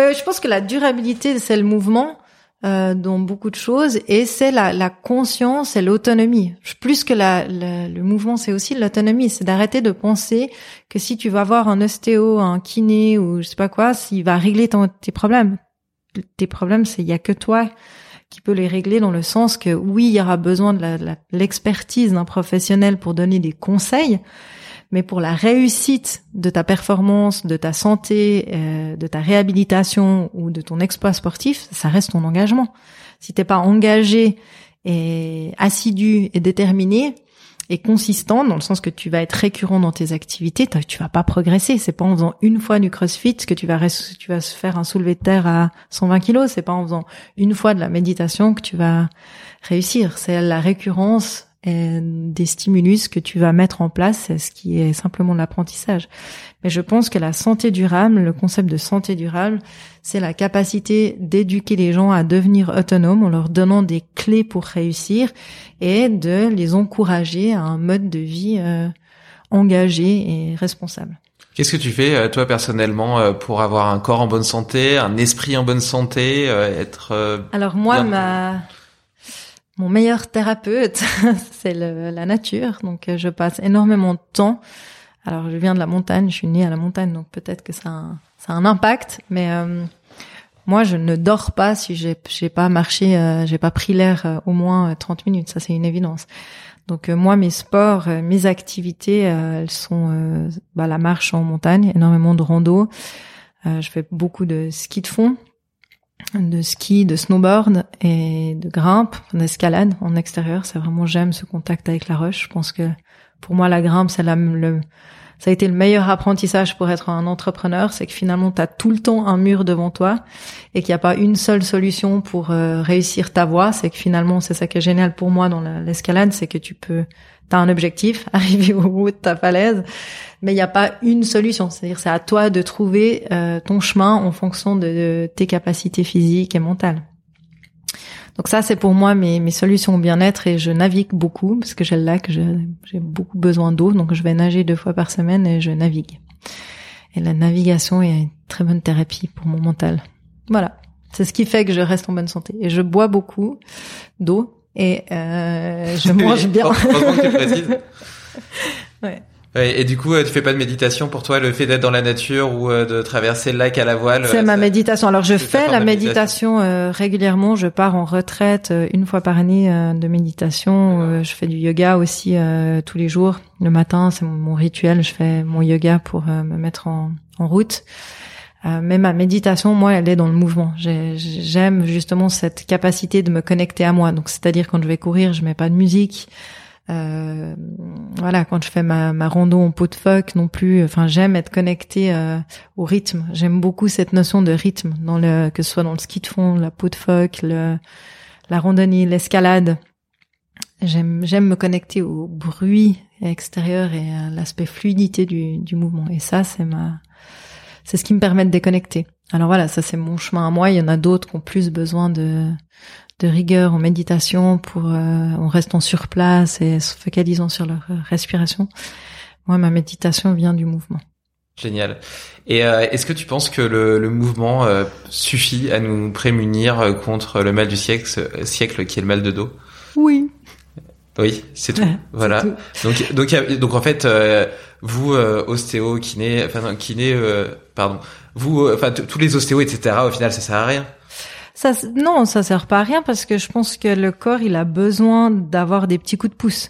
Euh, je pense que la durabilité, c'est le mouvement euh, dans beaucoup de choses, et c'est la, la conscience et l'autonomie. Plus que la, le mouvement, c'est aussi l'autonomie. C'est d'arrêter de penser que si tu vas voir un ostéo, un kiné ou je sais pas quoi, s'il va régler ton, tes problèmes. Tes problèmes, c'est il y a que toi qui peut les régler dans le sens que oui, il y aura besoin de l'expertise d'un professionnel pour donner des conseils, mais pour la réussite de ta performance, de ta santé, euh, de ta réhabilitation ou de ton exploit sportif, ça reste ton engagement. Si t'es pas engagé et assidu et déterminé, et consistant dans le sens que tu vas être récurrent dans tes activités, tu vas pas progresser. C'est pas en faisant une fois du CrossFit que tu vas tu vas faire un soulevé de terre à 120 kilos. C'est pas en faisant une fois de la méditation que tu vas réussir. C'est la récurrence des stimulus que tu vas mettre en place, ce qui est simplement l'apprentissage. Mais je pense que la santé durable, le concept de santé durable, c'est la capacité d'éduquer les gens à devenir autonomes en leur donnant des clés pour réussir et de les encourager à un mode de vie euh, engagé et responsable. Qu'est-ce que tu fais euh, toi personnellement euh, pour avoir un corps en bonne santé, un esprit en bonne santé, être Alors moi ma mon meilleur thérapeute, <laughs> c'est la nature. Donc, je passe énormément de temps. Alors, je viens de la montagne, je suis née à la montagne, donc peut-être que ça a un, ça a un impact. Mais euh, moi, je ne dors pas si j'ai j'ai pas marché, euh, j'ai pas pris l'air euh, au moins 30 minutes. Ça, c'est une évidence. Donc moi, mes sports, mes activités, elles sont bah, la marche en montagne, énormément de rando. je fais beaucoup de ski de fond de ski, de snowboard et de grimpe, d'escalade en extérieur. C'est vraiment j'aime ce contact avec la roche. Je pense que pour moi la grimpe c'est la, le ça a été le meilleur apprentissage pour être un entrepreneur, c'est que finalement tu as tout le temps un mur devant toi et qu'il n'y a pas une seule solution pour euh, réussir ta voie, c'est que finalement c'est ça qui est génial pour moi dans l'escalade, c'est que tu peux tu as un objectif, <laughs> arriver au haut de ta falaise, mais il n'y a pas une solution. C'est-à-dire c'est à toi de trouver euh, ton chemin en fonction de, tes capacités physiques et mentales. Donc ça, c'est pour moi mes, mes solutions au bien-être et je navigue beaucoup parce que j'ai le lac, j'ai beaucoup besoin d'eau, donc je vais nager deux fois par semaine et je navigue. Et la navigation est une très bonne thérapie pour mon mental. Voilà, c'est ce qui fait que je reste en bonne santé. Et je bois beaucoup d'eau et euh, je <laughs> mange bien. <laughs> ouais. Et du coup, euh, tu fais pas de méditation pour toi, le fait d'être dans la nature ou euh, de traverser le lac à la voile C'est ma méditation. Alors je fais la méditation, régulièrement. Je pars en retraite une fois par année de méditation. je fais du yoga aussi tous les jours. Le matin, c'est mon, rituel. Je fais mon yoga pour me mettre en, en route. Euh, mais ma méditation, moi, elle est dans le mouvement. J'aime justement cette capacité de me connecter à moi. Donc, c'est-à-dire quand je vais courir, je mets pas de musique. Euh, voilà, quand je fais ma, ma rando en pot de phoque non plus. Enfin, j'aime être connecté euh, au rythme. J'aime beaucoup cette notion de rythme, dans le que ce soit dans le ski de fond, la pot de phoque, le, la randonnée, l'escalade. J'aime j'aime me connecter au bruit extérieur et à l'aspect fluidité du, du mouvement. Et ça, c'est ma c'est ce qui me permet de déconnecter. Alors voilà, ça c'est mon chemin à moi. Il y en a d'autres qui ont plus besoin de, de rigueur en méditation pour euh, en restant sur place et se focalisant sur leur respiration. Moi, ma méditation vient du mouvement. Génial. Et euh, est-ce que tu penses que le, le mouvement euh, suffit à nous prémunir contre le mal du siècle, siècle qui est le mal de dos? Oui. Oui, c'est tout. voilà. Donc, donc, donc en fait, euh, vous, euh, ostéo, kiné, enfin kiné, euh, pardon, vous, euh, enfin tous les ostéos, etc. Au final, ça sert à rien. Ça, non, ça sert pas à rien parce que je pense que le corps, il a besoin d'avoir des petits coups de pouce.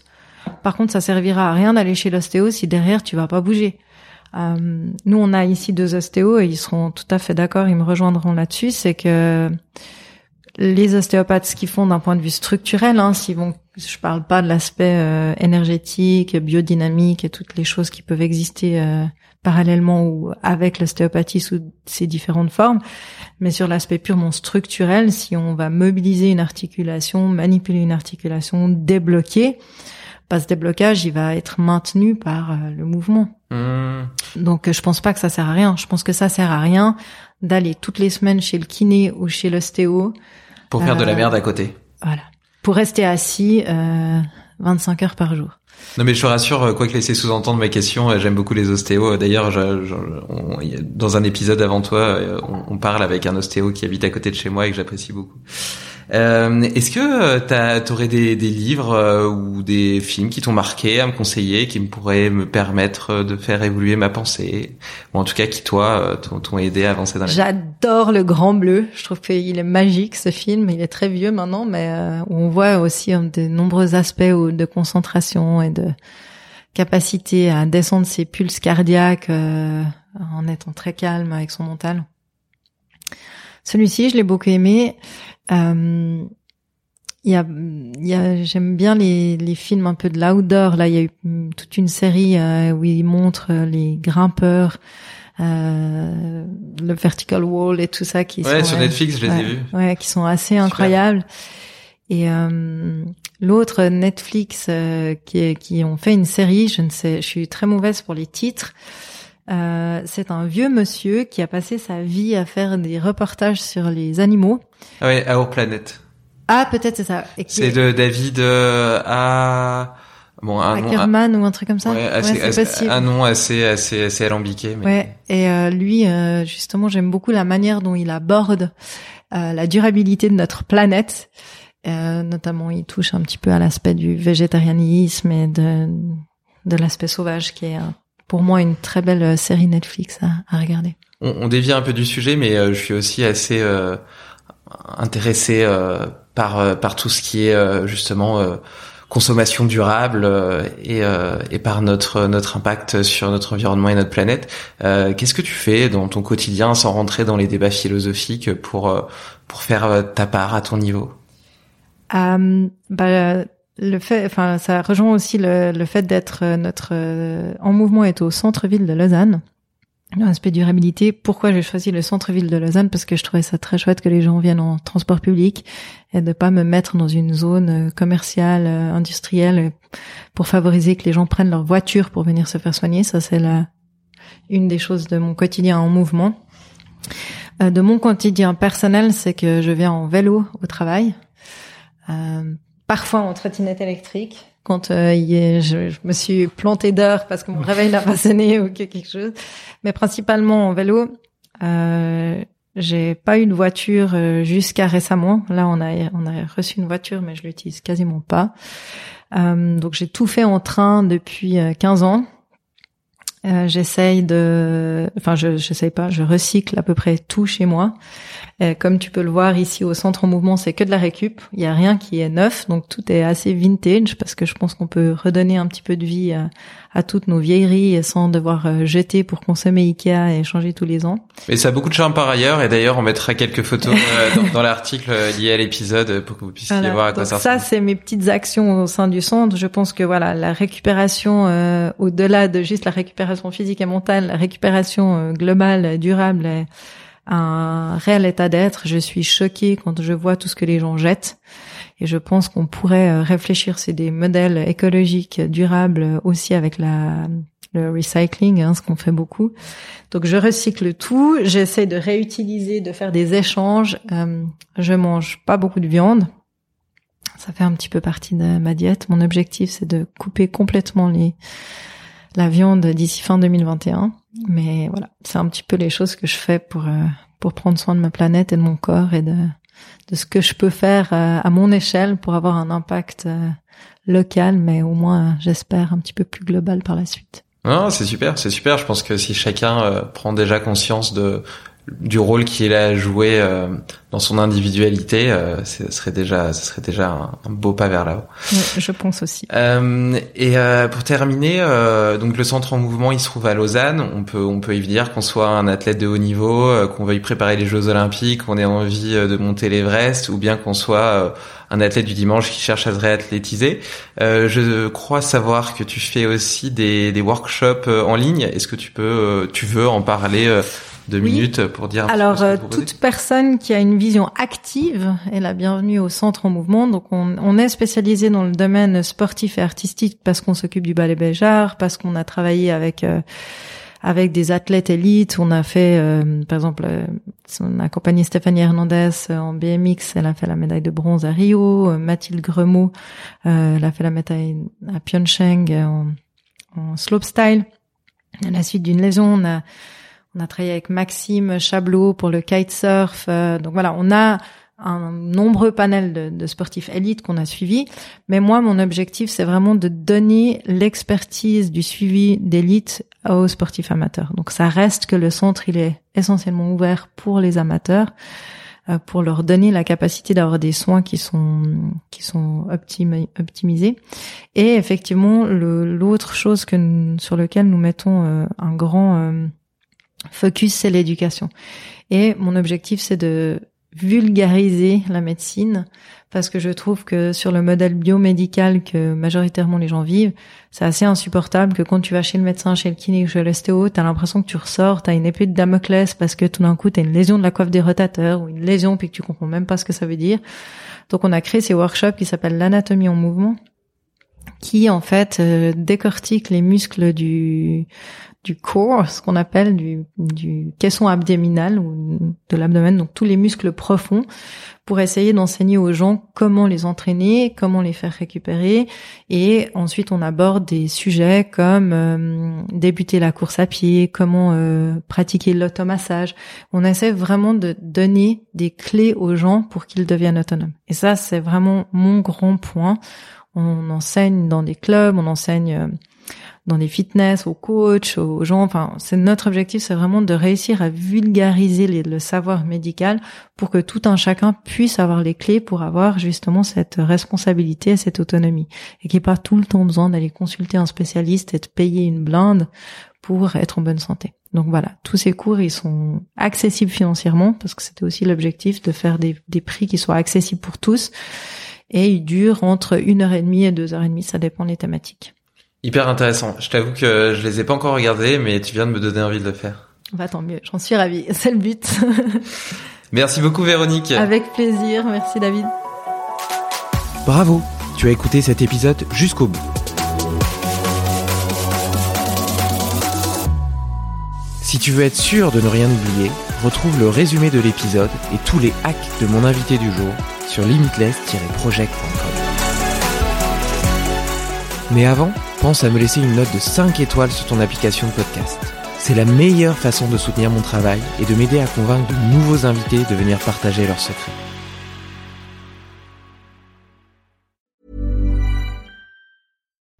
Par contre, ça servira à rien d'aller chez l'ostéo si derrière tu vas pas bouger. Euh, nous, on a ici deux ostéos et ils seront tout à fait d'accord, ils me rejoindront là-dessus. C'est que les ostéopathes, ce qu'ils font d'un point de vue structurel, hein, s'ils vont, je parle pas de l'aspect euh, énergétique, biodynamique et toutes les choses qui peuvent exister euh, parallèlement ou avec l'ostéopathie sous ses différentes formes, mais sur l'aspect purement structurel, si on va mobiliser une articulation, manipuler une articulation, débloquer, pas ce déblocage, il va être maintenu par euh, le mouvement. Mmh. Donc je pense pas que ça sert à rien. Je pense que ça sert à rien d'aller toutes les semaines chez le kiné ou chez l'ostéo pour faire de la euh, merde à côté. Voilà. Pour rester assis euh, 25 heures par jour. Non mais je te rassure, euh, quoi que laisser sous-entendre ma question, euh, j'aime beaucoup les ostéos. D'ailleurs, dans un épisode avant toi, on, parle avec un ostéo qui habite à côté de chez moi et que j'apprécie beaucoup. Euh, Est-ce que tu aurais des, livres ou des films qui t'ont marqué à me conseiller, qui me pourraient me permettre de faire évoluer ma pensée, ou en tout cas qui toi t'ont aidé à avancer dans la J'adore Le Grand Bleu. Je trouve qu'il est magique ce film. Il est très vieux maintenant, mais on voit aussi de nombreux aspects de concentration et de capacité à descendre ses pulses cardiaques euh, en étant très calme avec son mental. Celui-ci, je l'ai beaucoup aimé. Euh, il y a, il y a j'aime bien les, les films un peu de l'outdoor. Là, il y a eu toute une série euh, où ils montrent les grimpeurs, le vertical wall et tout ça qui ouais, sur Netflix, je les ai vus. Ouais, qui sont assez incroyables. Et euh, l'autre Netflix euh, qui, qui ont fait une série, je ne sais, je suis très mauvaise pour les titres. Euh, c'est un vieux monsieur qui a passé sa vie à faire des reportages sur les animaux. Ah oui, Our Planet. Ah peut-être c'est ça. C'est de David euh, A. Bon, un Ackerman ou un truc comme ça. Ouais, assez, un nom assez assez assez alambiqué. Mais... Ouais. Et euh, lui, euh, justement, j'aime beaucoup la manière dont il aborde euh, la durabilité de notre planète. notamment, il touche un petit peu à l'aspect du végétarianisme et de de l'aspect sauvage, qui est pour moi une très belle série Netflix à, à regarder. On, on, dévie un peu du sujet, mais je suis aussi assez intéressé par par tout ce qui est justement consommation durable euh, et, euh, et, par notre notre impact sur notre environnement et notre planète. Euh, qu'est-ce que tu fais dans ton quotidien sans rentrer dans les débats philosophiques pour pour faire ta part à ton niveau? Euh, bah, le fait, enfin, ça rejoint aussi le, le fait d'être notre en mouvement est au centre-ville de Lausanne. L'aspect durabilité, pourquoi j'ai choisi le centre-ville de Lausanne? Parce que je trouvais ça très chouette que les gens viennent en transport public et de pas me mettre dans une zone euh, commerciale, euh, industrielle, euh, pour favoriser que les gens prennent leur voiture pour venir se faire soigner. Ça, c'est la une des choses de mon quotidien en mouvement. De mon quotidien personnel, c'est que je viens en vélo au travail, parfois en trottinette électrique quand euh, je, je, me suis plantée d'heures parce que mon réveil n'a pas sonné ou quelque chose, mais principalement en vélo. Euh, j'ai pas eu de voiture euh, jusqu'à récemment. Là, on a on a reçu une voiture, mais je l'utilise quasiment pas. Euh, donc j'ai tout fait en train depuis 15 euh, ans. Euh, j'essaye de, enfin, je j'essaye pas, je recycle à peu près tout chez moi. Euh, comme tu peux le voir ici au centre en mouvement, c'est que de la récup. Il y a rien qui est neuf, donc tout est assez vintage parce que je pense qu'on peut redonner un petit peu de vie à, à toutes nos vieilleries sans devoir euh, jeter pour consommer Ikea et changer tous les ans. Mais ça a beaucoup de charme par ailleurs, et d'ailleurs on mettra quelques photos euh, <laughs> dans, dans l'article lié à l'épisode pour que vous puissiez voir à quoi ça ressemble. Ça, c'est mes petites actions au sein du centre. Je pense que voilà, la récupération au-delà de juste la récupération physique et mentale, la récupération globale, durable un réel état d'être. Je suis choquée quand je vois tout ce que les gens jettent. Et je pense qu'on pourrait euh, réfléchir, c'est des modèles écologiques durables aussi avec la, le recycling, hein, ce qu'on fait beaucoup. Donc je recycle tout, j'essaie de réutiliser, de faire des échanges. Euh, je mange pas beaucoup de viande. Ça fait un petit peu partie de ma diète. Mon objectif, c'est de couper complètement les, la viande d'ici fin 2021. Mais voilà, c'est un petit peu les choses que je fais pour euh, pour prendre soin de ma planète et de mon corps et de de ce que je peux faire euh, à mon échelle pour avoir un impact euh, local, mais au moins j'espère un petit peu plus global par la suite. Non, c'est super, c'est super. Je pense que si chacun prend déjà conscience de du rôle qu'il a joué euh, dans son individualité, euh, ce serait déjà, ce serait déjà un, beau pas vers là-haut. je pense aussi. Euh, et euh, pour terminer, donc le centre en mouvement, il se trouve à Lausanne. On peut, on peut y dire qu'on soit un athlète de haut niveau, qu'on veuille préparer les Jeux Olympiques, qu'on ait envie de monter l'Everest, ou bien qu'on soit un athlète du dimanche qui cherche à se réathlétiser. je crois savoir que tu fais aussi des, des workshops en ligne. Est-ce que tu peux, tu veux en parler deux minutes pour dire. Alors, euh, toute personne qui a une vision active est la bienvenue au Centre en Mouvement. Donc, on, on est spécialisé dans le domaine sportif et artistique parce qu'on s'occupe du ballet Béjar, parce qu'on a travaillé avec euh, avec des athlètes élites. On a fait, euh, par exemple, on a accompagné Stéphanie Hernandez en BMX. Elle a fait la médaille de bronze à Rio. Mathilde Gremaud, elle a fait la médaille à Pyeongchang en, en slopestyle. À la suite d'une lésion, on a on a travaillé avec Maxime Chablot pour le kitesurf. Euh, donc voilà, on a un nombreux panel de, sportifs élites qu'on a suivis. Mais moi, mon objectif, c'est vraiment de donner l'expertise du suivi d'élite aux sportifs amateurs. Donc ça reste que le centre, il est essentiellement ouvert pour les amateurs euh, pour leur donner la capacité d'avoir des soins qui sont qui sont optimisés. Et effectivement, l'autre chose que sur lequel nous mettons euh, un grand focus, c'est l'éducation. Et mon objectif, c'est de vulgariser la médecine parce que je trouve que sur le modèle biomédical que majoritairement les gens vivent, c'est assez insupportable que quand tu vas chez le médecin, chez le kiné chez l'ostéo, t'as l'impression que tu ressors, t'as une épée de Damoclès parce que tout d'un coup t'as une lésion de la coiffe des rotateurs ou une lésion puis que tu comprends même pas ce que ça veut dire. Donc on a créé ces workshops qui s'appellent l'anatomie en mouvement qui en fait euh, décortique les muscles du du corps, ce qu'on appelle du, caisson abdominal ou de l'abdomen, donc tous les muscles profonds, pour essayer d'enseigner aux gens comment les entraîner, comment les faire récupérer. Et ensuite, on aborde des sujets comme euh, débuter la course à pied, comment euh, pratiquer l'automassage. On essaie vraiment de donner des clés aux gens pour qu'ils deviennent autonomes. Et ça, c'est vraiment mon grand point. On enseigne dans des clubs, on enseigne euh, dans des fitness, aux coachs, aux gens. Enfin, c'est notre objectif, c'est vraiment de réussir à vulgariser le savoir médical pour que tout un chacun puisse avoir les clés pour avoir justement cette responsabilité, cette autonomie, et qu'il n'y ait pas tout le temps besoin d'aller consulter un spécialiste et de payer une blinde pour être en bonne santé. Donc voilà, tous ces cours, ils sont accessibles financièrement parce que c'était aussi l'objectif de faire des, des prix qui soient accessibles pour tous. Et ils durent entre une heure et demie et deux heures et demie, ça dépend des thématiques. Hyper intéressant. Je t'avoue que je les ai pas encore regardés, mais tu viens de me donner envie de le faire. Bah tant mieux, j'en suis ravie, <laughs> c'est le but. <laughs> merci beaucoup Véronique. Avec plaisir, merci David. Bravo, tu as écouté cet épisode jusqu'au bout. Si tu veux être sûr de ne rien oublier, retrouve le résumé de l'épisode et tous les hacks de mon invité du jour sur limitless-project.com. Mais avant, pense à me laisser une note de 5 étoiles sur ton application de podcast. C'est la meilleure façon de soutenir mon travail et de m'aider à convaincre de nouveaux invités de venir partager leurs secrets.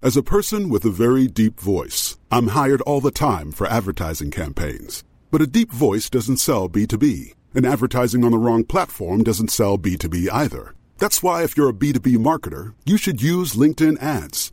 As a person with a very deep voice, I'm hired all the time for advertising campaigns. But a deep voice doesn't sell B2B, and advertising on the wrong platform doesn't sell B2B either. That's why if you're a B2B marketer, you should use LinkedIn ads.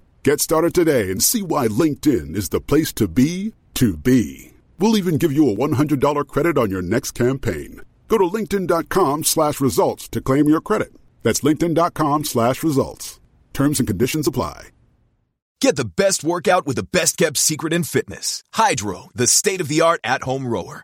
Get started today and see why LinkedIn is the place to be to be. We'll even give you a $100 credit on your next campaign. Go to linkedin.com slash results to claim your credit. That's linkedin.com slash results. Terms and conditions apply. Get the best workout with the best kept secret in fitness. Hydro, the state-of-the-art at-home rower.